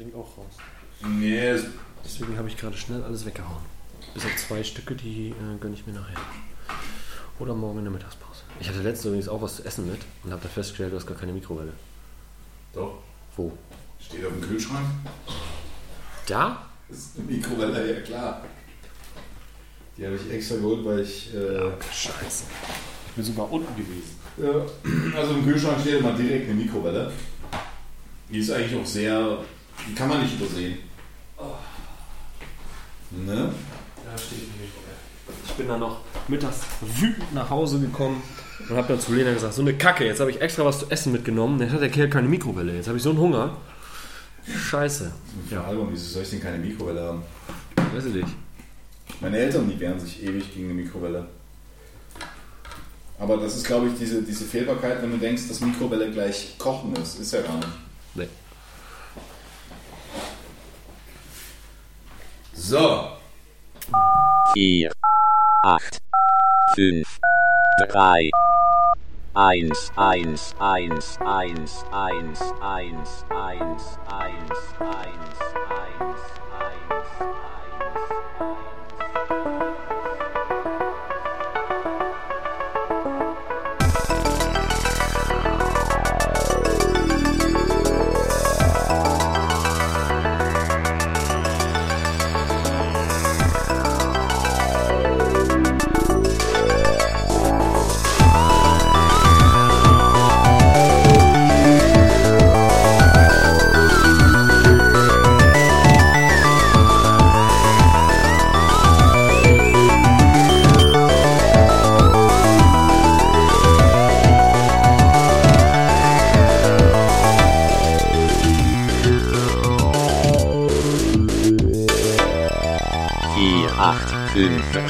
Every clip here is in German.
bringt auch raus. Nee, es- Deswegen habe ich gerade schnell alles weggehauen. Bis auf zwei Stücke, die äh, gönne ich mir nachher. Oder morgen in der Mittagspause. Ich hatte letztens übrigens auch was zu essen mit und habe da festgestellt, du hast gar keine Mikrowelle. doch. Wo? Steht auf dem Kühlschrank. Da? Das ist eine Mikrowelle, ja klar. Die habe ich extra geholt, weil ich. Äh, Scheiße. Ich bin sogar unten gewesen. Ja, also im Kühlschrank steht immer direkt eine Mikrowelle. Die ist eigentlich auch sehr, die kann man nicht übersehen. Ne? Da steht die Mikrowelle. Ich bin dann noch mittags wütend nach Hause gekommen und habe dann zu Lena gesagt, so eine Kacke, jetzt habe ich extra was zu essen mitgenommen. Jetzt hat der Kerl keine Mikrowelle. Jetzt habe ich so einen Hunger. Scheiße. Ja. Album, wieso soll ich denn keine Mikrowelle haben? Weiß ich nicht. Meine Eltern, die wehren sich ewig gegen eine Mikrowelle. Aber das ist, glaube ich, diese, diese Fehlbarkeit, wenn du denkst, dass Mikrowelle gleich kochen ist. Ist ja gar nicht. Nee. So. 4, 8, 5, 3, 1, 1, 1, 1, 1, 1, 1, 1, 1, 1.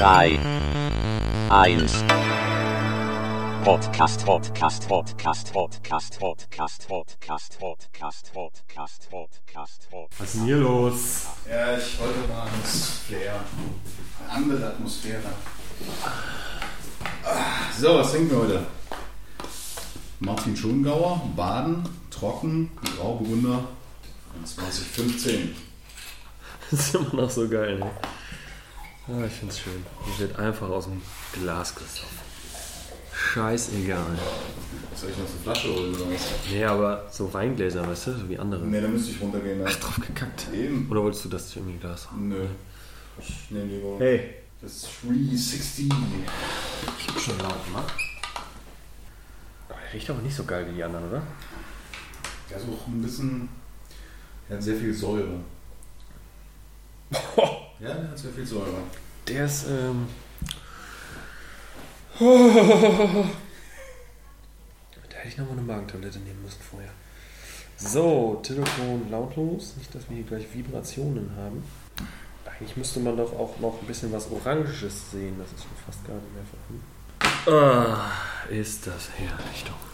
3, 1. Podcast, Podcast, Podcast, Podcast, Podcast, Podcast, Podcast, Podcast, Podcast, Podcast. Was ist denn hier los? Ja, ich wollte mal Atmosphäre. Eine andere Atmosphäre. So, was trinken wir heute? Martin Schongauer, Baden, Trocken, Grauburgunder, 2015. Das ist immer noch so geil, ne? Ah, ich find's schön. Hier wird einfach aus dem Glas gesoffen. Scheißegal. Soll ich noch eine Flasche holen oder was? Nee, aber so Weingläser, weißt du, so wie andere. Ne, da müsste ich runtergehen. Ne? Drauf gekackt. Eben. Oder wolltest du das irgendwie Glas haben? Nö. Ich nehme lieber Hey. das 360. Ich hab schon laut gemacht. Oh, der riecht aber nicht so geil wie die anderen, oder? Der ist auch ein bisschen. Der hat sehr viel Säure. Ja, der hat sehr viel Säure. Der ist, ähm. Da hätte ich nochmal eine Magentablette nehmen müssen vorher. So, Telefon lautlos. Nicht, dass wir hier gleich Vibrationen haben. Eigentlich müsste man doch auch noch ein bisschen was Oranges sehen. Das ist schon fast gar nicht mehr vorhanden. Ah, ist das herrlich doch.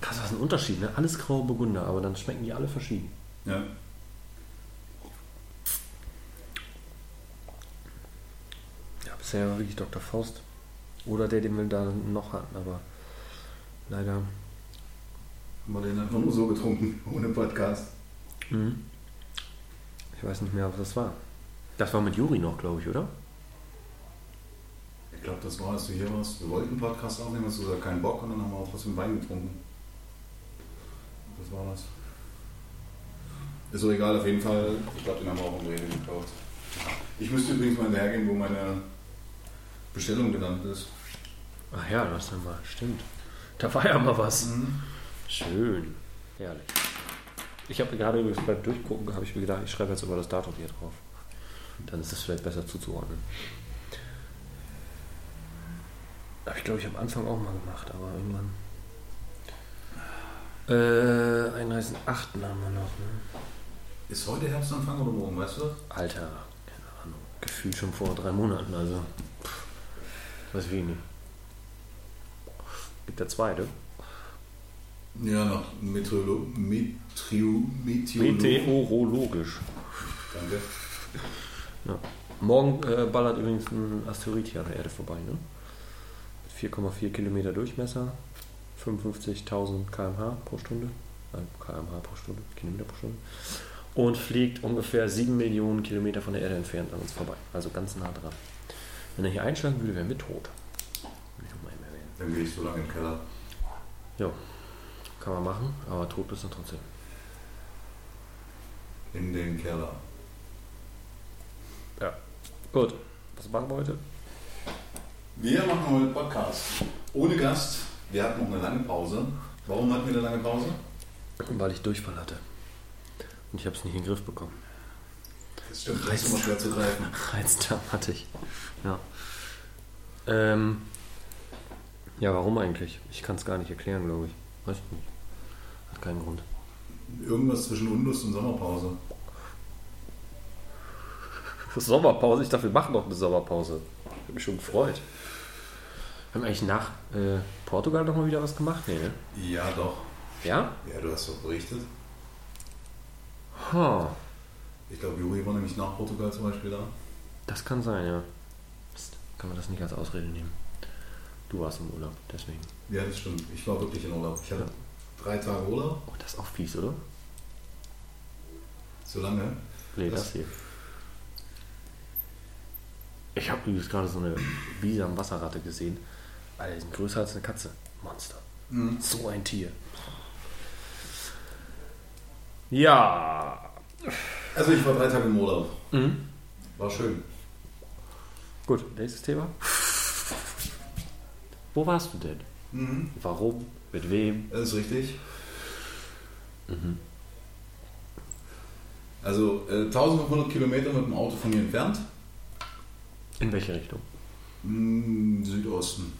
Krass, was ist ein Unterschied, ne? Alles graue Burgunder, aber dann schmecken die alle verschieden. Ja. Ja, bisher war wirklich Dr. Faust. Oder der, den wir da noch hatten, aber leider. Haben wir den einfach nur so getrunken, ohne Podcast. Mhm. Ich weiß nicht mehr, was das war. Das war mit Juri noch, glaube ich, oder? Ich glaube, das war, als du hier warst. Wir wollten einen Podcast aufnehmen, hast du gesagt, keinen Bock und dann haben wir auch trotzdem Wein getrunken. Das war das. Ist so egal, auf jeden Fall. Ich glaube, den haben wir auch im Rewe gekauft. Ich müsste übrigens mal hinterhergehen, wo meine Bestellung genannt ist. Ach ja, das haben wir. Stimmt. Da war ja mal was. Schön. Herrlich. Ich habe gerade übrigens beim Durchgucken, habe ich mir gedacht, ich schreibe jetzt über das Datum hier drauf. Dann ist es vielleicht besser zuzuordnen. Habe ich glaube ich am Anfang auch mal gemacht, aber irgendwann. Äh, 31.8. haben wir noch, ne? Ist heute Herbstanfang oder morgen, weißt du das? Alter, keine Ahnung. Gefühlt schon vor drei Monaten, also. Pff, ich nicht. Gibt der zweite. Ja, nach Meteorolo Meteo Meteorolo Meteorologisch. Danke. Ja. Morgen äh, ballert übrigens ein Asteroid hier an der Erde vorbei, ne? Mit 4,4 Kilometer Durchmesser, 55.000 km/h pro Stunde. km/h pro Stunde, Kilometer pro Stunde. Und fliegt ungefähr 7 Millionen Kilometer von der Erde entfernt an uns vorbei. Also ganz nah dran. Wenn er hier einschlagen würde, wären wir tot. Dann gehe ich so lange in den Keller. Ja, kann man machen, aber tot bist du trotzdem. In den Keller. Gut, was machen wir heute? Wir machen heute Podcast. Ohne Gast. Wir hatten noch eine lange Pause. Warum hatten wir eine lange Pause? Weil ich Durchfall hatte. Und ich habe es nicht in den Griff bekommen. Das stimmt, das ist immer schwer zu greifen. Reizdarm hatte ich. Ja. Ähm, ja, warum eigentlich? Ich kann es gar nicht erklären, glaube ich. Weiß ich nicht. Hat keinen Grund. Irgendwas zwischen Unlust und Sommerpause. Sommerpause? Ich dachte, wir machen noch eine Sommerpause. Ich habe mich schon gefreut. Haben wir eigentlich nach äh, Portugal noch mal wieder was gemacht? Nee, ne? Ja, doch. Ja? Ja, du hast doch berichtet. Ha, Ich glaube, Juri war nämlich nach Portugal zum Beispiel da. das kann sein, ja. Mist, kann man das nicht als Ausrede nehmen. Du warst im Urlaub, deswegen. Ja, das stimmt. Ich war wirklich in Urlaub. Ich hatte Ja. drei Tage Urlaub. Oh, das ist auch fies, oder? So lange. Nee, Was? das hier. Ich habe übrigens gerade so eine Wiese am Wasserratte gesehen. Alter, die sind größer als eine Katze. Monster. Mhm. So ein Tier. Ja. Also ich war drei Tage im Urlaub. Mhm. War schön. Gut, nächstes Thema. Wo warst du denn? Mhm. Warum? Mit wem? Das ist richtig. Mhm. Also äh, 1500 Kilometer mit dem Auto von hier entfernt. In welche Richtung? Mm, Südosten.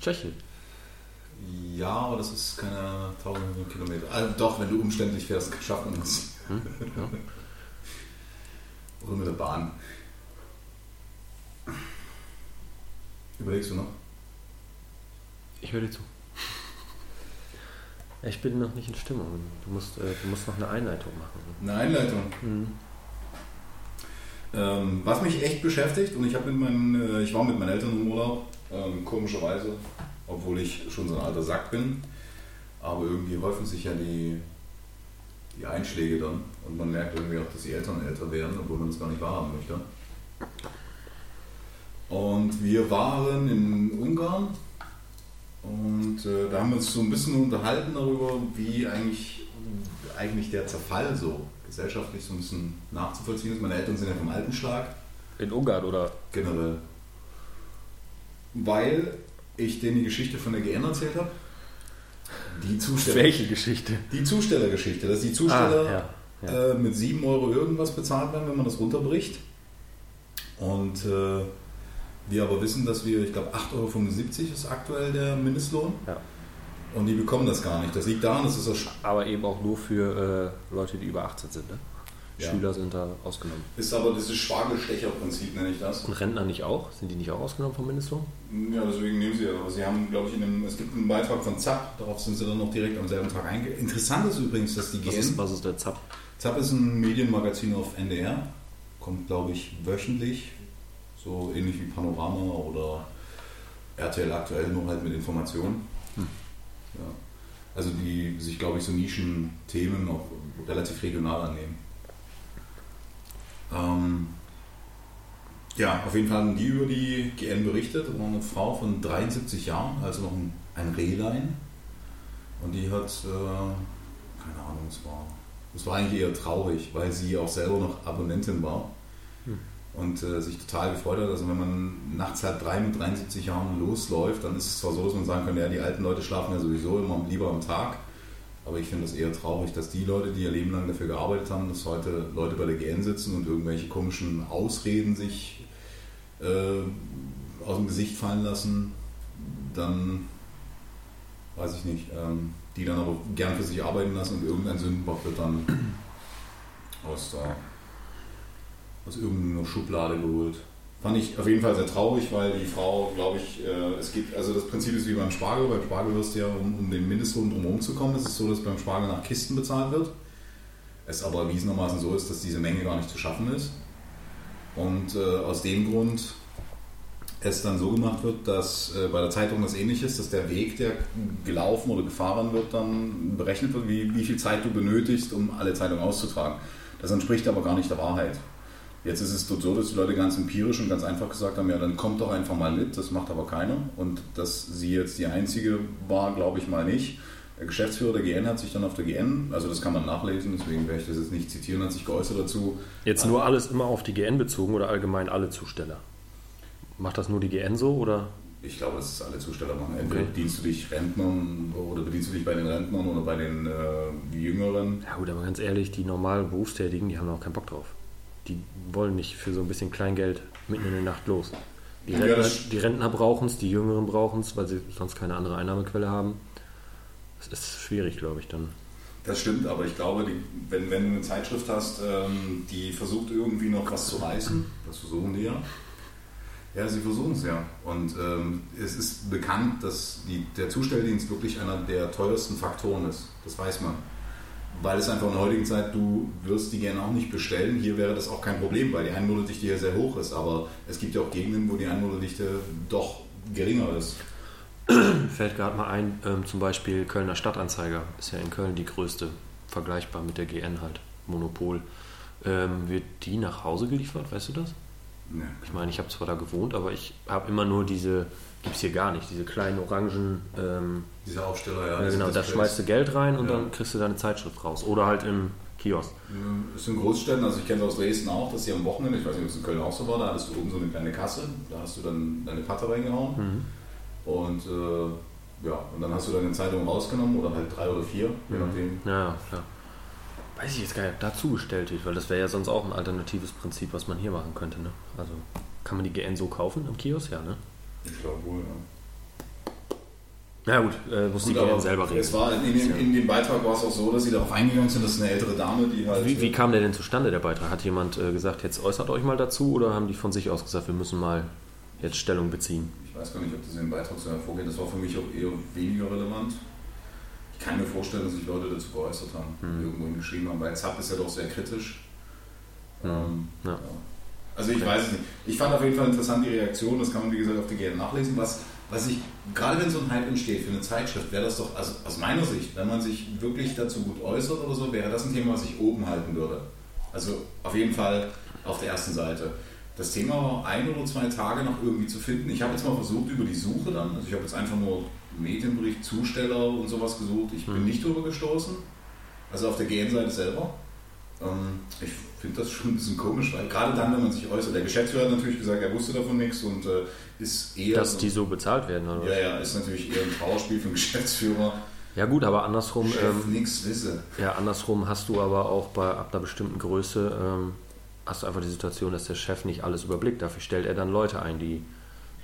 Tschechien. Ja, aber das ist keine 1500 Kilometer. Also doch, wenn du umständlich fährst, schafft man das. Hm? Ja. Oder mit der Bahn. Überlegst du noch? Ich höre dir zu. Ich bin noch nicht in Stimmung. Du musst, äh, du musst noch eine Einleitung machen. Eine Einleitung. Mhm. Ähm, was mich echt beschäftigt, und ich, mit meinen, äh, ich war mit meinen Eltern im Urlaub, ähm, komischerweise, obwohl ich schon so ein alter Sack bin. Aber irgendwie häufen sich ja die, die Einschläge dann und man merkt irgendwie auch, dass die Eltern älter werden, obwohl man das gar nicht wahrhaben möchte. Und wir waren in Ungarn und äh, da haben wir uns so ein bisschen unterhalten darüber, wie eigentlich, eigentlich der Zerfall so gesellschaftlich so ein bisschen nachzuvollziehen ist. Meine Eltern sind ja vom Altenschlag In Ungarn oder? generell. Weil ich denen die Geschichte von der GN erzählt habe. Die Zusteller, Welche Geschichte? die Zustellergeschichte, dass die Zusteller Ah, ja, ja. Äh, mit 7 Euro irgendwas bezahlt werden, wenn man das runterbricht. Und äh, wir aber wissen, dass wir, ich glaube, 8,75 Euro ist aktuell der Mindestlohn. Ja. Und die bekommen das gar nicht. Das liegt daran, dass es das Aber eben auch nur für äh, Leute, die über 18 sind. Ne? Ja. Schüler sind da ausgenommen. ist aber dieses Spargelstecherprinzip, nenne ich das. Und Rentner nicht auch? Sind die nicht auch ausgenommen vom Mindestlohn? Ja, deswegen nehmen sie ja. Aber sie haben, glaube ich, in einem, es gibt einen Beitrag von ZAP, darauf sind sie dann noch direkt am selben Tag eingegangen. Interessant ist übrigens, dass die Was ist, GN. was ist der ZAP? ZAP ist ein Medienmagazin auf NDR, kommt, glaube ich, wöchentlich, so ähnlich wie Panorama oder RTL aktuell, nur halt mit Informationen. Hm. Ja. Also die sich, glaube ich, so Nischenthemen auch relativ regional annehmen. Ähm, ja, auf jeden Fall haben die über die GN berichtet. Da war eine Frau von 73 Jahren, also noch ein, ein Rehlein. Und die hat, äh, keine Ahnung, es war, es war eigentlich eher traurig, weil sie auch selber noch Abonnentin war. Hm. Und äh, sich total gefreut hat. Also wenn man nachts halb drei mit 73 Jahren losläuft, dann ist es zwar so, dass man sagen kann, ja, die alten Leute schlafen ja sowieso immer lieber am Tag. Aber ich finde es eher traurig, dass die Leute, die ihr Leben lang dafür gearbeitet haben, dass heute Leute bei der GN sitzen und irgendwelche komischen Ausreden sich äh, aus dem Gesicht fallen lassen, dann weiß ich nicht, ähm, die dann aber gern für sich arbeiten lassen und irgendein Sündenbock wird dann aus, der, aus irgendeiner Schublade geholt. Fand ich auf jeden Fall sehr traurig, weil die Frau, glaube ich, äh, es gibt, also das Prinzip ist wie beim Spargel. Beim Spargel wirst du ja, um, um den Mindestlohn drumherum zu kommen, ist es so, dass beim Spargel nach Kisten bezahlt wird. Es aber erwiesenermaßen so ist, dass diese Menge gar nicht zu schaffen ist. Und äh, aus dem Grund es dann so gemacht wird, dass äh, bei der Zeitung das ähnlich ist, dass der Weg, der gelaufen oder gefahren wird, dann berechnet wird, wie, wie viel Zeit du benötigst, um alle Zeitungen auszutragen. Das entspricht aber gar nicht der Wahrheit. Jetzt ist es dort so, dass die Leute ganz empirisch und ganz einfach gesagt haben, ja, dann kommt doch einfach mal mit, das macht aber keiner. Und dass sie jetzt die Einzige war, glaube ich mal nicht. Der Geschäftsführer der GN hat sich dann auf der GN, also das kann man nachlesen, deswegen werde ich das jetzt nicht zitieren, hat sich geäußert dazu. Jetzt nur alles immer auf die GN bezogen oder allgemein alle Zusteller? Macht das nur die GN so oder? Ich glaube, dass es alle Zusteller machen. Entweder Okay. bedienst du dich Rentnern oder bedienst du dich bei den Rentnern oder bei den äh, Jüngeren. Ja gut, aber ganz ehrlich, die normalen Berufstätigen, die haben auch keinen Bock drauf. Die wollen nicht für so ein bisschen Kleingeld mitten in der Nacht los. Die Ja, Rentner, die Rentner brauchen es, die Jüngeren brauchen es, weil sie sonst keine andere Einnahmequelle haben. Das ist schwierig, glaube ich, dann. Das stimmt, aber ich glaube, die, wenn, wenn du eine Zeitschrift hast, ähm, die versucht irgendwie noch was zu reißen, das versuchen die ja. Ja, sie versuchen es ja. Und ähm, es ist bekannt, dass die, der Zustelldienst wirklich einer der teuersten Faktoren ist. Das weiß man. Weil es einfach in der heutigen Zeit, du wirst die gerne auch nicht bestellen. Hier wäre das auch kein Problem, weil die Einwohnerdichte hier sehr hoch ist. Aber es gibt ja auch Gegenden, wo die Einwohnerdichte doch geringer ist. Fällt gerade mal ein, ähm, zum Beispiel Kölner Stadtanzeiger ist ja in Köln die größte, vergleichbar mit der GN halt, Monopol. Ähm, wird die nach Hause geliefert, weißt du das? Ja. Ich meine, ich habe zwar da gewohnt, aber ich habe immer nur diese, gibt es hier gar nicht, diese kleinen orangen, ähm, Dieser Aufsteller, ja. diese genau, da schmeißt du Geld rein und Ja. dann kriegst du deine Zeitschrift raus. Oder halt im Kiosk. Das ist in Großstädten, also ich kenne es aus Dresden auch, dass sie am Wochenende, ich weiß nicht, ob es in Köln auch so war, da hattest du oben so eine kleine Kasse, da hast du dann deine Patte reingehauen und äh, ja, und dann hast du deine Zeitung rausgenommen oder halt drei oder vier, je nachdem. Ja, ja, klar. Weiß ich jetzt gar nicht, ob dazu gestellt wird, weil das wäre ja sonst auch ein alternatives Prinzip, was man hier machen könnte. Ne? Also kann man die GN so kaufen im Kiosk? Ja, ne? Ich glaube wohl, ja. Ja gut, äh, muss die Gut, aber GN selber Es regeln. war in, dem, in dem Beitrag war es auch so, dass sie darauf eingegangen sind, dass eine ältere Dame, die halt. Wie, wie kam der denn zustande, der Beitrag? Hat jemand äh, gesagt, jetzt äußert euch mal dazu oder haben die von sich aus gesagt, wir müssen mal jetzt Stellung beziehen? Ich weiß gar nicht, ob das in dem Beitrag so hervorgeht. Das war für mich auch eher weniger relevant. Ich kann mir vorstellen, dass sich Leute dazu geäußert haben, Mhm. irgendwo hingeschrieben haben, weil Zapp ist ja doch sehr kritisch. Ähm, Ja. ja. Also ich weiß es nicht. Ich fand auf jeden Fall interessant die Reaktion, das kann man wie gesagt auf der GN nachlesen. Was, was ich, gerade wenn so ein Hype entsteht für eine Zeitschrift, wäre das doch, also aus meiner Sicht, wenn man sich wirklich dazu gut äußert oder so, wäre das ein Thema, was ich oben halten würde. Also auf jeden Fall auf der ersten Seite. Das Thema war ein oder zwei Tage noch irgendwie zu finden. Ich habe jetzt mal versucht über die Suche dann, also ich habe jetzt einfach nur Medienbericht, Zusteller und sowas gesucht. Ich bin Mhm. nicht drüber gestoßen. Also auf der GN-Seite selber. Ähm, ich finde das schon ein bisschen komisch, weil gerade dann, wenn man sich äußert, der Geschäftsführer hat natürlich gesagt, er wusste davon nichts und äh, ist eher. Dass die so bezahlt werden, oder? ja, ja, ist natürlich eher ein Trauerspiel für den Geschäftsführer. Ja gut, aber andersrum, Chef ähm, nichts wisse. ja, andersrum hast du aber auch bei ab einer bestimmten Größe ähm, hast du einfach die Situation, dass der Chef nicht alles überblickt. Dafür stellt er dann Leute ein, die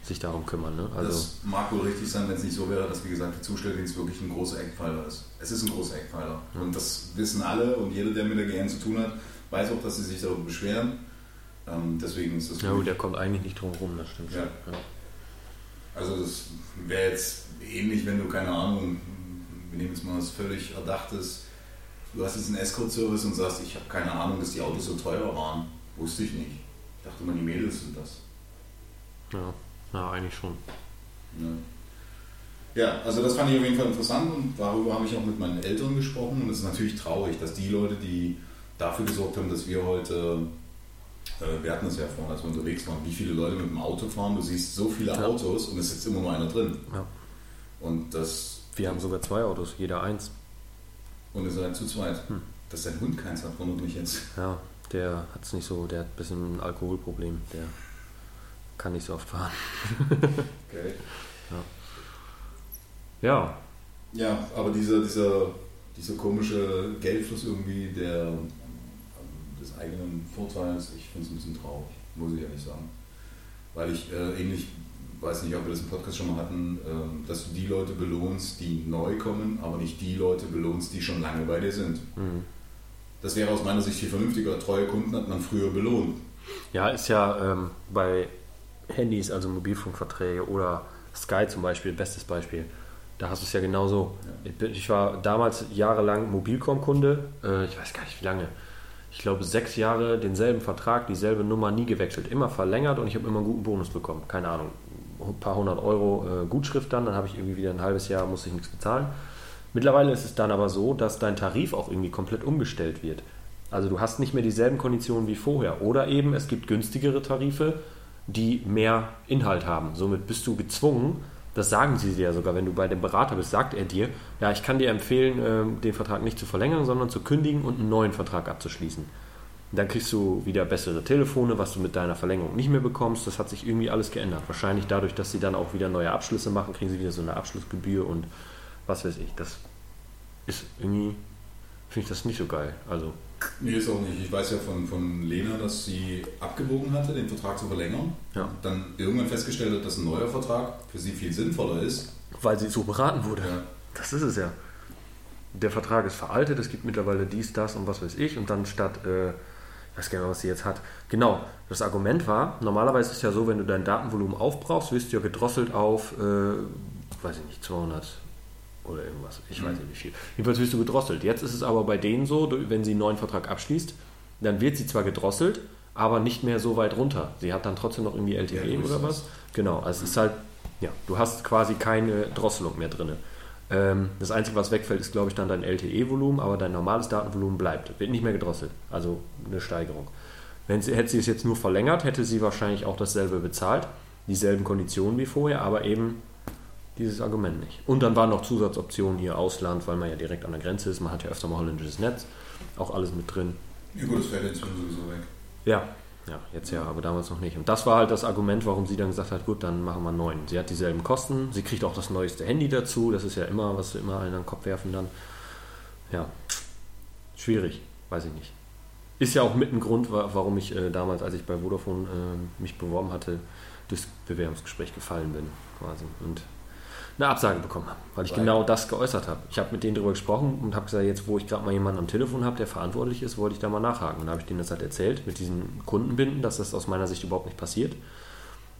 sich darum kümmern. Ne? Also das mag wohl richtig sein, wenn es nicht so wäre, dass, wie gesagt, der Zustelldienst wirklich ein großer Eckpfeiler ist. Es ist ein großer Eckpfeiler. Und das wissen alle und jeder, der mit der GN zu tun hat, weiß auch, dass sie sich darüber beschweren. Ähm, deswegen ist das ja gut, der kommt eigentlich nicht drum rum, das stimmt. Ja. schon. Ja. Also das wäre jetzt ähnlich, wenn du, keine Ahnung, wir nehmen jetzt mal was völlig Erdachtes, du hast jetzt einen Escort-Service und sagst, ich habe keine Ahnung, dass die Autos so teuer waren. Wusste ich nicht. Ich dachte immer, die Mädels sind das. Ja. Ja, eigentlich schon. Ne? Ja, also das fand ich auf jeden Fall interessant und darüber habe ich auch mit meinen Eltern gesprochen und es ist natürlich traurig, dass die Leute, die dafür gesorgt haben, dass wir heute, äh, wir hatten es ja vorhin, als wir unterwegs waren, wie viele Leute mit dem Auto fahren, du siehst so viele Ja. Autos und es sitzt immer nur einer drin. Ja. Und das Wir haben sogar zwei Autos, jeder eins. Und ihr seid zu zweit. Hm. Dass dein Hund keins hat, wundert mich jetzt. Ja, der hat es nicht so, der hat ein bisschen ein Alkoholproblem. Der kann nicht so oft fahren. Okay. Ja, Ja, aber dieser, dieser, dieser komische Geldfluss irgendwie der, des eigenen Vorteils, ich finde es ein bisschen traurig, muss ich ehrlich sagen. Weil ich äh, ähnlich, weiß nicht, ob wir das im Podcast schon mal hatten, ähm, dass du die Leute belohnst, die neu kommen, aber nicht die Leute belohnst, die schon lange bei dir sind. mhm. Das wäre aus meiner Sicht viel vernünftiger. Treue Kunden hat man früher belohnt. ja ist ja ähm, bei Handys, also Mobilfunkverträge oder Sky zum Beispiel, bestes Beispiel. Da hast du es ja genauso. Ja. Ich war damals jahrelang Mobilcom-Kunde, äh, ich weiß gar nicht wie lange. ich glaube, sechs Jahre denselben Vertrag, dieselbe Nummer nie gewechselt, immer verlängert und ich habe immer einen guten Bonus bekommen. Keine Ahnung, ein paar hundert Euro äh, Gutschrift dann, dann habe ich irgendwie wieder ein halbes Jahr, musste ich nichts bezahlen. Mittlerweile ist es dann aber so, dass dein Tarif auch irgendwie komplett umgestellt wird. Also du hast nicht mehr dieselben Konditionen wie vorher. Oder eben es gibt günstigere Tarife, die mehr Inhalt haben. Somit bist du gezwungen, das sagen sie dir sogar, wenn du bei dem Berater bist, sagt er dir, ja, ich kann dir empfehlen, ähm, den Vertrag nicht zu verlängern, sondern zu kündigen und einen neuen Vertrag abzuschließen. Dann kriegst du wieder bessere Telefone, was du mit deiner Verlängerung nicht mehr bekommst. Das hat sich irgendwie alles geändert. Wahrscheinlich dadurch, dass sie dann auch wieder neue Abschlüsse machen, kriegen sie wieder so eine Abschlussgebühr und was weiß ich. Das ist irgendwie, finde ich das nicht so geil. Also Nee, ist auch nicht. Ich weiß ja von, von Lena, dass sie abgewogen hatte, den Vertrag zu verlängern. Ja. Dann irgendwann festgestellt hat, dass ein neuer Vertrag für sie viel sinnvoller ist. Weil sie so beraten wurde. Ja. Das ist es ja. Der Vertrag ist veraltet, es gibt mittlerweile dies, das und was weiß ich. Und dann statt, äh, ich weiß gar nicht was sie jetzt hat. Genau, das Argument war, normalerweise ist es ja so, wenn du dein Datenvolumen aufbrauchst, wirst du ja gedrosselt auf, äh, weiß ich nicht, 200 oder irgendwas. Ich weiß nicht wie viel. Jedenfalls wirst du gedrosselt. Jetzt ist es aber bei denen so, wenn sie einen neuen Vertrag abschließt, dann wird sie zwar gedrosselt, aber nicht mehr so weit runter. Sie hat dann trotzdem noch irgendwie LTE Ja, oder was. Genau, also es ist halt, ja, du hast quasi keine Drosselung mehr drin. Ähm, das Einzige, was wegfällt, ist, glaube ich, dann dein LTE-Volumen, aber dein normales Datenvolumen bleibt. Wird nicht mehr gedrosselt. Also eine Steigerung. Wenn sie, hätte sie es jetzt nur verlängert, hätte sie wahrscheinlich auch dasselbe bezahlt. Dieselben Konditionen wie vorher, aber eben dieses Argument nicht. Und dann waren noch Zusatzoptionen hier Ausland, weil man ja direkt an der Grenze ist. Man hat ja öfter mal holländisches Netz. Auch alles mit drin. Ja gut, das fällt jetzt sowieso weg. Ja, ja, jetzt ja, aber damals noch nicht. Und das war halt das Argument, warum sie dann gesagt hat, gut, dann machen wir einen neuen. Sie hat dieselben Kosten, sie kriegt auch das neueste Handy dazu, das ist ja immer, was sie immer allen an den Kopf werfen dann. Ja, schwierig, weiß ich nicht. Ist ja auch mit ein Grund, wa- warum ich äh, damals, als ich bei Vodafone äh, mich beworben hatte, durchs Bewerbungsgespräch gefallen bin, quasi. Und eine Absage bekommen habe, weil ich Weil? genau das geäußert habe. Ich habe mit denen darüber gesprochen und habe gesagt, jetzt wo ich gerade mal jemanden am Telefon habe, der verantwortlich ist, wollte ich da mal nachhaken. Und da habe ich denen das halt erzählt, mit diesen Kundenbinden, dass das aus meiner Sicht überhaupt nicht passiert.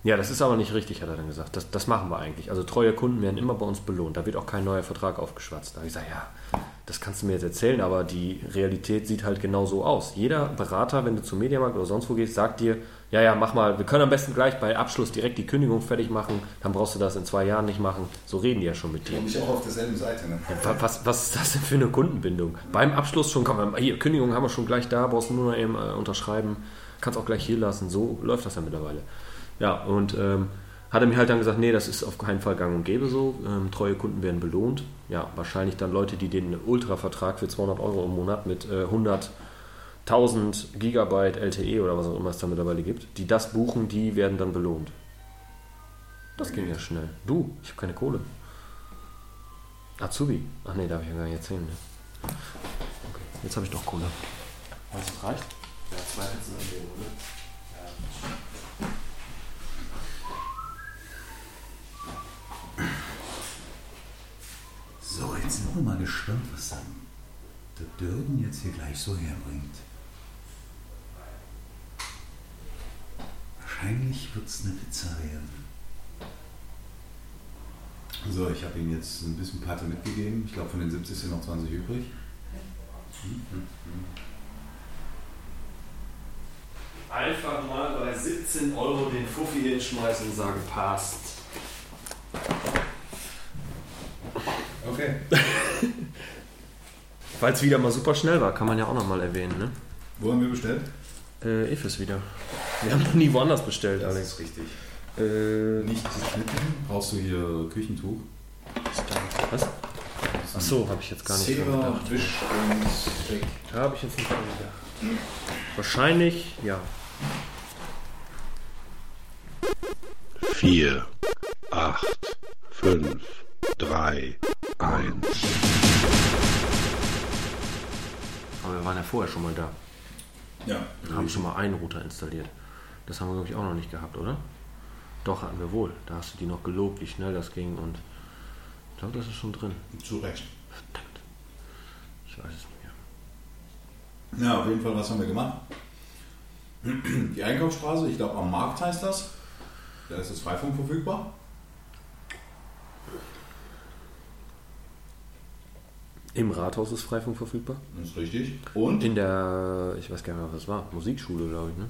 Ja, das ist aber nicht richtig, hat er dann gesagt. Das, das machen wir eigentlich. Also treue Kunden werden immer bei uns belohnt. Da wird auch kein neuer Vertrag aufgeschwatzt. Da habe ich gesagt, ja, das kannst du mir jetzt erzählen, aber die Realität sieht halt genau so aus. Jeder Berater, wenn du zum Mediamarkt oder sonst wo gehst, sagt dir, ja, ja, mach mal, wir können am besten gleich bei Abschluss direkt die Kündigung fertig machen, dann brauchst du das in zwei Jahren nicht machen. So reden die ja schon mit dir. Ich auch auf derselben Seite. Ne? Wa- Was, was ist das denn für eine Kundenbindung? Beim Abschluss schon, komm, hier, Kündigung haben wir schon gleich da, brauchst du nur noch eben äh, unterschreiben, kannst auch gleich hier lassen, so läuft das ja mittlerweile. Ja, und ähm, hat er mir halt dann gesagt, nee, das ist auf keinen Fall gang und gäbe so, ähm, treue Kunden werden belohnt. Ja, wahrscheinlich dann Leute, die den Ultra-Vertrag für 200 Euro im Monat mit äh, 100.000 Gigabyte LTE oder was auch immer es da mittlerweile gibt, die das buchen, die werden dann belohnt. Das ging ja schnell. Du, ich habe keine Kohle. Azubi. Ach nee, darf ich ja gar nicht erzählen. Ne? Okay, jetzt habe ich doch Kohle. Meinst du, das reicht? Ja, zwei Pizzen an dem, oder? So, jetzt sind wir mal gespannt, was dann der Dürgen jetzt hier gleich so herbringt. Wahrscheinlich wird es eine Pizza werden. So, ich habe ihm jetzt ein bisschen Patte mitgegeben. Ich glaube, von den 70 sind noch 20 übrig. Einfach mal bei 17 Euro den Fuffi hinschmeißen und sagen, passt. Okay. Weil es wieder mal super schnell war, kann man ja auch nochmal erwähnen. Ne? Wo haben wir bestellt? Äh, Ifis wieder. Wir haben noch nie woanders bestellt, Alex. ist richtig. Äh, Nicht geschnitten. Brauchst du hier Küchentuch? was? Ach so, habe ich jetzt gar nicht Zewa, gedacht. Wisch und Steak. Da habe ich jetzt nicht dran gedacht. Wahrscheinlich, ja. vier, acht, fünf, drei, eins. Aber wir waren ja vorher schon mal da. Ja. Wir haben schon mal einen Router installiert. Das haben wir, glaube ich, auch noch nicht gehabt, oder? Doch, hatten wir wohl. Da hast du die noch gelobt, wie schnell das ging und ich glaube, das ist schon drin. Zu Recht. Verdammt. Ich weiß es nicht mehr. Ja, auf jeden Fall, was haben wir gemacht? Die Einkaufsstraße, ich glaube am Markt heißt das. Da ist das Freifunk verfügbar. Im Rathaus ist Freifunk verfügbar. Das ist richtig. Und? In der, ich weiß gar nicht was das war, Musikschule, glaube ich, ne?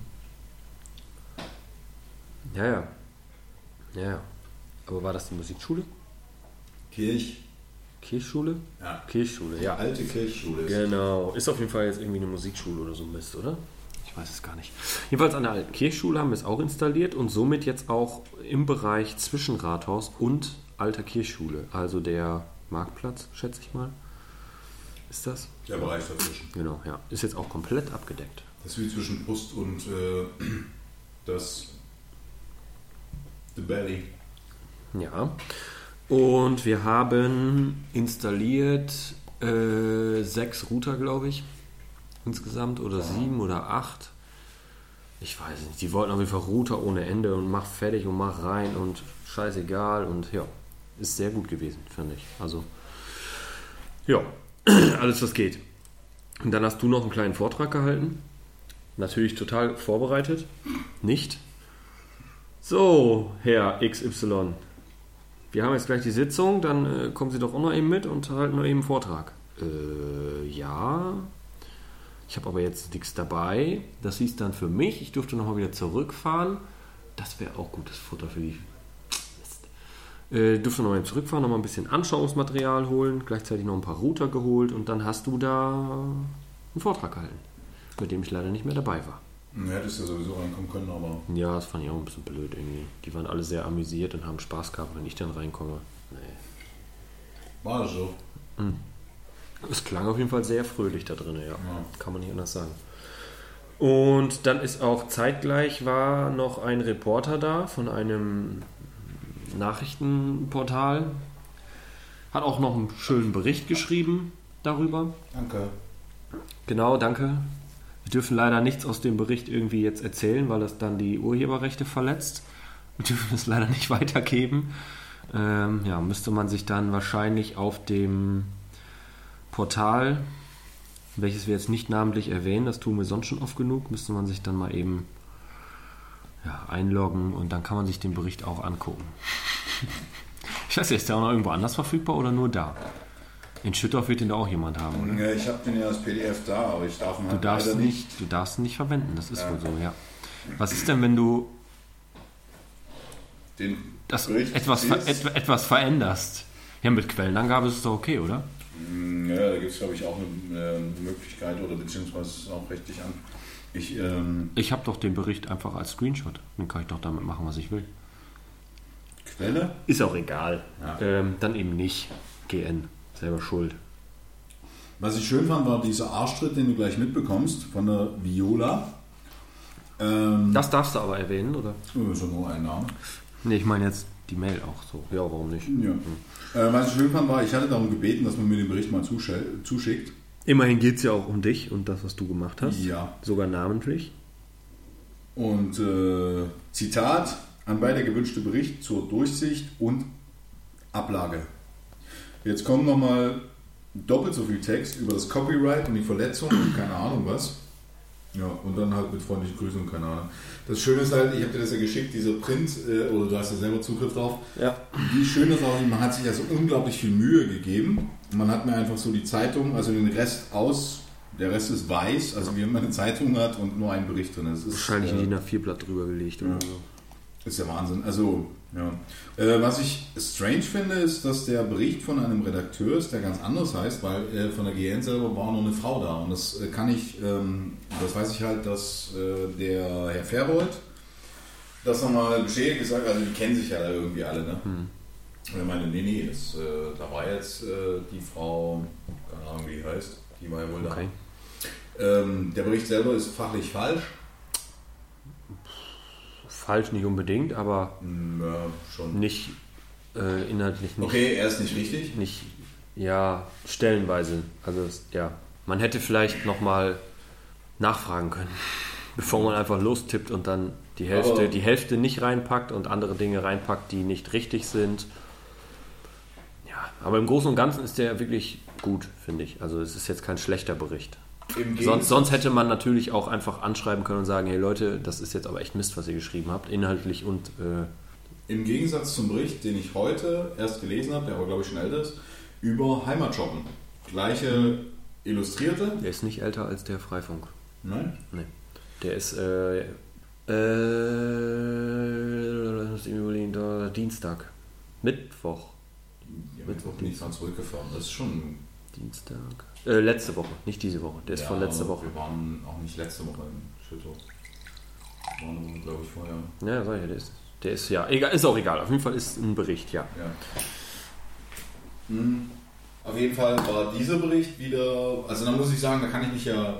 Ja, ja. Ja, ja. Aber war das die Musikschule? Kirch. Kirchschule? Ja. Kirchschule, ja. Alte Kirchschule. Genau. Ist auf jeden Fall jetzt irgendwie eine Musikschule oder so ein Mist, oder? Ich weiß es gar nicht. Jedenfalls an der alten Kirchschule haben wir es auch installiert und somit jetzt auch im Bereich zwischen Rathaus und alter Kirchschule. Also der Marktplatz, schätze ich mal. Ist das? Der Bereich dazwischen. Genau, ja. Ist jetzt auch komplett abgedeckt. Das ist wie zwischen Brust und äh, das The Belly. Ja. Und wir haben installiert äh, sechs Router, glaube ich. Insgesamt. Oder sieben oder acht. Ich weiß nicht. Die wollten auf jeden Fall Router ohne Ende und mach fertig und mach rein und scheißegal. Und ja, ist sehr gut gewesen, finde ich. Also, ja, alles was geht. Und dann hast du noch einen kleinen Vortrag gehalten. Natürlich total vorbereitet. Nicht? So, Herr XY. Wir haben jetzt gleich die Sitzung, dann äh, kommen Sie doch auch noch eben mit und halten noch eben einen Vortrag. Äh, ja. Ich habe aber jetzt nichts dabei. Das hieß dann für mich, ich durfte nochmal wieder zurückfahren. Das wäre auch gutes Futter für die. Mist. Äh, durfte nochmal zurückfahren, nochmal ein bisschen Anschauungsmaterial holen, gleichzeitig noch ein paar Router geholt und dann hast du da einen Vortrag gehalten, mit dem ich leider nicht mehr dabei war. Du hättest ja sowieso reinkommen können, aber Ja, das fand ich auch ein bisschen blöd irgendwie. Die waren alle sehr amüsiert und haben Spaß gehabt, wenn ich dann reinkomme. Nee. war das so. Es klang auf jeden Fall sehr fröhlich da drin, ja. Kann man nicht anders sagen. Und dann ist auch zeitgleich war noch ein Reporter da von einem Nachrichtenportal. Hat auch noch einen schönen Bericht geschrieben darüber. Danke. Genau, danke. Wir dürfen leider nichts aus dem Bericht irgendwie jetzt erzählen, weil das dann die Urheberrechte verletzt. Wir dürfen es leider nicht weitergeben. Ähm, ja, müsste man sich dann wahrscheinlich auf dem Portal, welches wir jetzt nicht namentlich erwähnen, das tun wir sonst schon oft genug, müsste man sich dann mal eben ja, einloggen und dann kann man sich den Bericht auch angucken. Ich weiß nicht, ist der auch noch irgendwo anders verfügbar oder nur da? In Schüttorf wird den da auch jemand haben, oder? Ja, ich habe den ja als PDF da, aber ich darf ihn Du halt darfst, leider nicht, du darfst ihn nicht verwenden, das ist wohl so, ja. Was ist denn, wenn du Den das Bericht etwas, ver etwas veränderst? Ja, mit Quellenangabe ist es doch okay, oder? Ja, da gibt es, glaube ich, auch eine, eine Möglichkeit oder beziehungsweise ist es auch rechtlich an. Ich, ähm, Ich habe doch den Bericht einfach als Screenshot. Dann kann ich doch damit machen, was ich will. Quelle? Ist auch egal. Ja. Ähm, dann eben nicht. GN. Selber schuld. Was ich schön fand, war dieser Arschtritt, den du gleich mitbekommst von der Viola. Ähm, Das darfst du aber erwähnen, oder? das ist ja nur ein Name. Nee, ich meine jetzt die Mail auch so. Ja, warum nicht? Ja. Äh, was ich schön fand, war, ich hatte darum gebeten, dass man mir den Bericht mal zuschickt. Immerhin geht es ja auch um dich und das, was du gemacht hast. Ja. Sogar namentlich. Und äh, Zitat, anbei der gewünschte Bericht zur Durchsicht und Ablage. Jetzt kommt nochmal doppelt so viel Text über das Copyright und die Verletzung und keine Ahnung was. Ja, und dann halt mit freundlichen Grüßen und keine Ahnung. Das Schöne ist halt, ich habe dir das ja geschickt, dieser Print, äh, oder du hast ja selber Zugriff drauf. Ja. Wie schön das auch, man hat sich also unglaublich viel Mühe gegeben. Man hat mir einfach so die Zeitung, also den Rest aus, der Rest ist weiß, also wie wenn man eine Zeitung hat und nur ein Bericht drin ist. Es ist. Wahrscheinlich äh, ein DIN A4-Blatt drüber gelegt oder so. ist ja Wahnsinn. Also, ja. Äh, was ich strange finde, ist, dass der Bericht von einem Redakteur ist, der ganz anders heißt, weil äh, von der GN selber war nur eine Frau da. Und das äh, kann ich, ähm, das weiß ich halt, dass der Herr Verrold das nochmal bestätigt gesagt also die kennen sich ja da irgendwie alle, ne? Und er meinte, nee, nee, das, da war jetzt die Frau, keine Ahnung wie die heißt, die war ja wohl Okay. da. Ähm, der Bericht selber ist fachlich falsch. Falsch nicht unbedingt, aber Ja, schon. nicht äh, inhaltlich nicht. Okay, er ist nicht richtig. nicht, ja, stellenweise. Also, ja, man hätte vielleicht nochmal nachfragen können, bevor man einfach lostippt und dann die Hälfte, Aber- die Hälfte nicht reinpackt und andere Dinge reinpackt, die nicht richtig sind. Ja, aber im Großen und Ganzen ist der wirklich gut, finde ich. Also, es ist jetzt kein schlechter Bericht. Sonst, sonst hätte man natürlich auch einfach anschreiben können und sagen, hey Leute, das ist jetzt aber echt Mist, was ihr geschrieben habt, inhaltlich und äh, Im Gegensatz zum Bericht, den ich heute erst gelesen habe, der aber glaube ich schon älter ist, über Heimatshoppen. gleiche Illustrierte. Der ist nicht älter als der Freifunk. Nein? Nee. Der ist, äh, äh, Dienstag. Mittwoch. Ja, Mittwoch bin ich dran zurückgefahren. Das ist schon. Dienstag. Äh, letzte Woche, nicht diese Woche. Der ist Ja, von letzter Woche. Wir waren auch nicht letzte Woche in Schüttorf. Wir waren, glaube ich, vorher. Ja, sag ich ja, der ist, der ist ja, egal, ist auch egal. Auf jeden Fall ist ein Bericht, ja. Ja. Hm. Auf jeden Fall war dieser Bericht wieder, also da muss ich sagen, da kann ich mich ja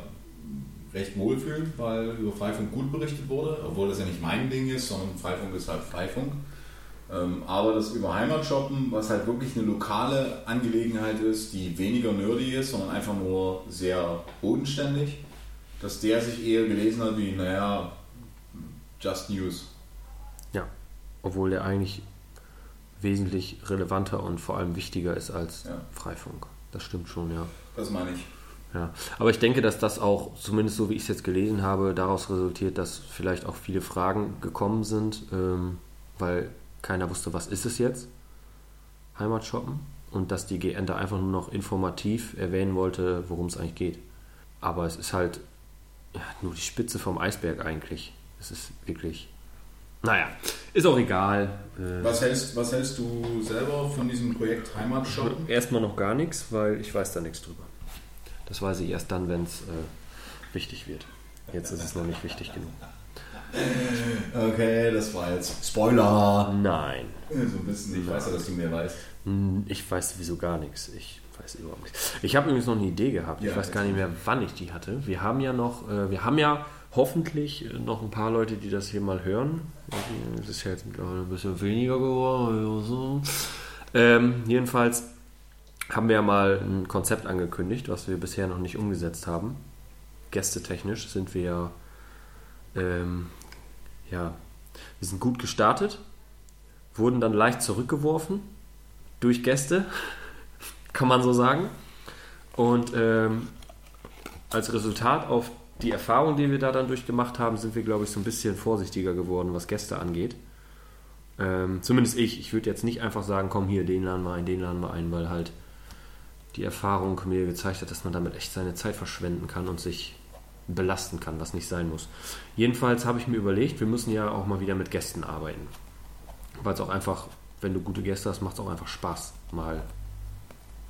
recht wohlfühlen, weil über Freifunk gut berichtet wurde, obwohl das ja nicht mein Ding ist, sondern Freifunk ist halt Freifunk. Ähm, aber das über Heimatshoppen, was halt wirklich eine lokale Angelegenheit ist, die weniger nerdy ist, sondern einfach nur sehr bodenständig, dass der sich eher gelesen hat wie, naja, Just News. Ja. Obwohl der eigentlich wesentlich relevanter und vor allem wichtiger ist als Ja. Freifunk. Das stimmt schon, ja. Das meine ich. Ja, aber ich denke, dass das auch, zumindest so wie ich es jetzt gelesen habe, daraus resultiert, dass vielleicht auch viele Fragen gekommen sind, ähm, weil keiner wusste, was ist es jetzt, Heimatshoppen, und dass die GN da einfach nur noch informativ erwähnen wollte, worum es eigentlich geht. Aber es ist halt ja, nur die Spitze vom Eisberg eigentlich. Es ist wirklich, naja, ist auch egal. Äh, Was hältst, was hältst du selber von diesem Projekt Heimatshoppen? Erstmal noch gar nichts, weil ich weiß da nichts drüber. Das weiß ich erst dann, wenn es äh, wichtig wird. Jetzt ist es noch nicht wichtig genug. Okay, das war jetzt Spoiler. Nein, So ein bisschen, ich weiß ja, dass du mehr weißt. Hm, ich weiß sowieso gar nichts. Ich weiß überhaupt nichts. Ich habe übrigens noch eine Idee gehabt. Ich Ja, weiß gar nicht mehr, wann ich die hatte. Wir haben ja noch, äh, wir haben ja hoffentlich äh, noch ein paar Leute, die das hier mal hören. Es ist ja jetzt mittlerweile ein bisschen weniger geworden. Ähm, jedenfalls haben wir ja mal ein Konzept angekündigt, was wir bisher noch nicht umgesetzt haben. Gästetechnisch sind wir ja, ähm, ja, wir sind gut gestartet, wurden dann leicht zurückgeworfen durch Gäste, kann man so sagen. Und ähm, als Resultat auf die Erfahrung, die wir da dann durchgemacht haben, sind wir, glaube ich, so ein bisschen vorsichtiger geworden, was Gäste angeht. Ähm, zumindest ich. Ich würde jetzt nicht einfach sagen, komm hier, den laden wir ein, den laden wir ein, weil halt die Erfahrung mir gezeigt hat, dass man damit echt seine Zeit verschwenden kann und sich belasten kann, was nicht sein muss. Jedenfalls habe ich mir überlegt, wir müssen ja auch mal wieder mit Gästen arbeiten. Weil es auch einfach, wenn du gute Gäste hast, macht es auch einfach Spaß, mal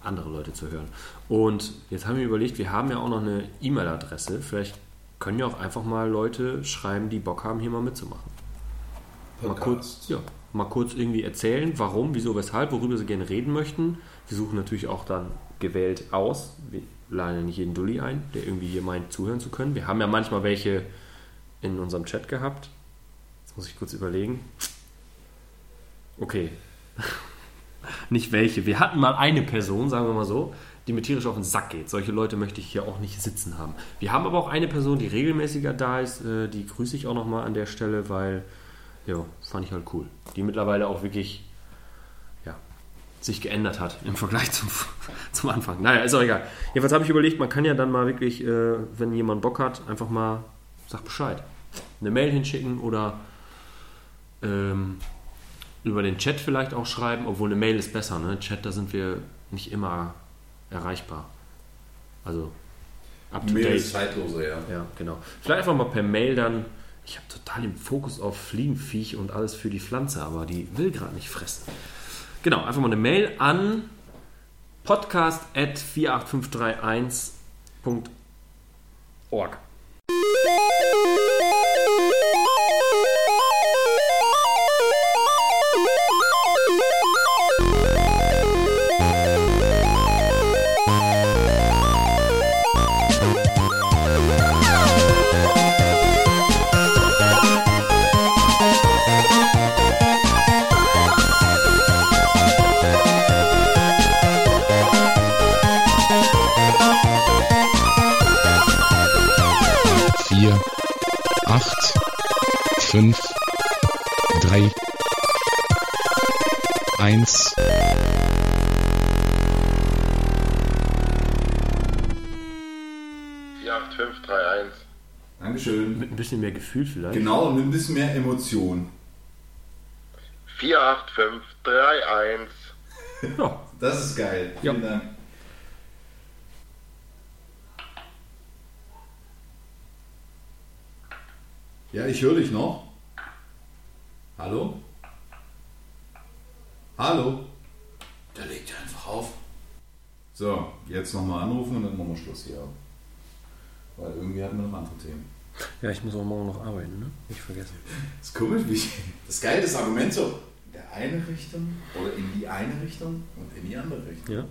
andere Leute zu hören. Und jetzt haben wir überlegt, wir haben ja auch noch eine E-Mail-Adresse. Vielleicht können ja auch einfach mal Leute schreiben, die Bock haben, hier mal mitzumachen. Mal kurz, ja, mal kurz irgendwie erzählen, warum, wieso, weshalb, worüber sie gerne reden möchten. Wir suchen natürlich auch dann gewählt aus. Ja nicht jeden Dulli ein, der irgendwie hier meint, zuhören zu können. Wir haben ja manchmal welche in unserem Chat gehabt. Jetzt muss ich kurz überlegen. Okay. nicht welche. Wir hatten mal eine Person, sagen wir mal so, die mir tierisch auf den Sack geht. Solche Leute möchte ich hier auch nicht sitzen haben. Wir haben aber auch eine Person, die regelmäßiger da ist. äh, Die grüße ich auch nochmal an der Stelle, weil, ja, fand ich halt cool. Die mittlerweile auch wirklich, sich geändert hat im Vergleich zum, zum Anfang. Naja, ist auch egal. Jedenfalls habe ich überlegt, man kann ja dann mal wirklich, äh, wenn jemand Bock hat, einfach mal, sag Bescheid. Eine Mail hinschicken oder ähm, über den Chat vielleicht auch schreiben, obwohl eine Mail ist besser. Ne? Chat, da sind wir nicht immer erreichbar. Also up to Mehr date. ist zeitloser, ja. Ja, genau. Vielleicht einfach mal per Mail dann. Ich habe total den Fokus auf Fliegenviech und alles für die Pflanze, aber die will gerade nicht fressen. Genau, einfach mal eine Mail an podcast.48531.org. 5, 3, 1. Dankeschön. Mit ein bisschen mehr Gefühl vielleicht. Genau, mit ein bisschen mehr Emotion. 3 1 Das ist geil. Vielen ja. Dank. Ja, ich höre dich noch. Hallo? Hallo? Der legt ja einfach auf. So, jetzt nochmal anrufen und dann machen wir Schluss hier. Weil irgendwie hatten wir noch andere Themen. Ja, ich muss auch morgen noch arbeiten, ne? Nicht vergessen. Das ist komisch, wie ich, das geile das Argument so in der eine Richtung oder in die eine Richtung und in die andere Richtung. Ja?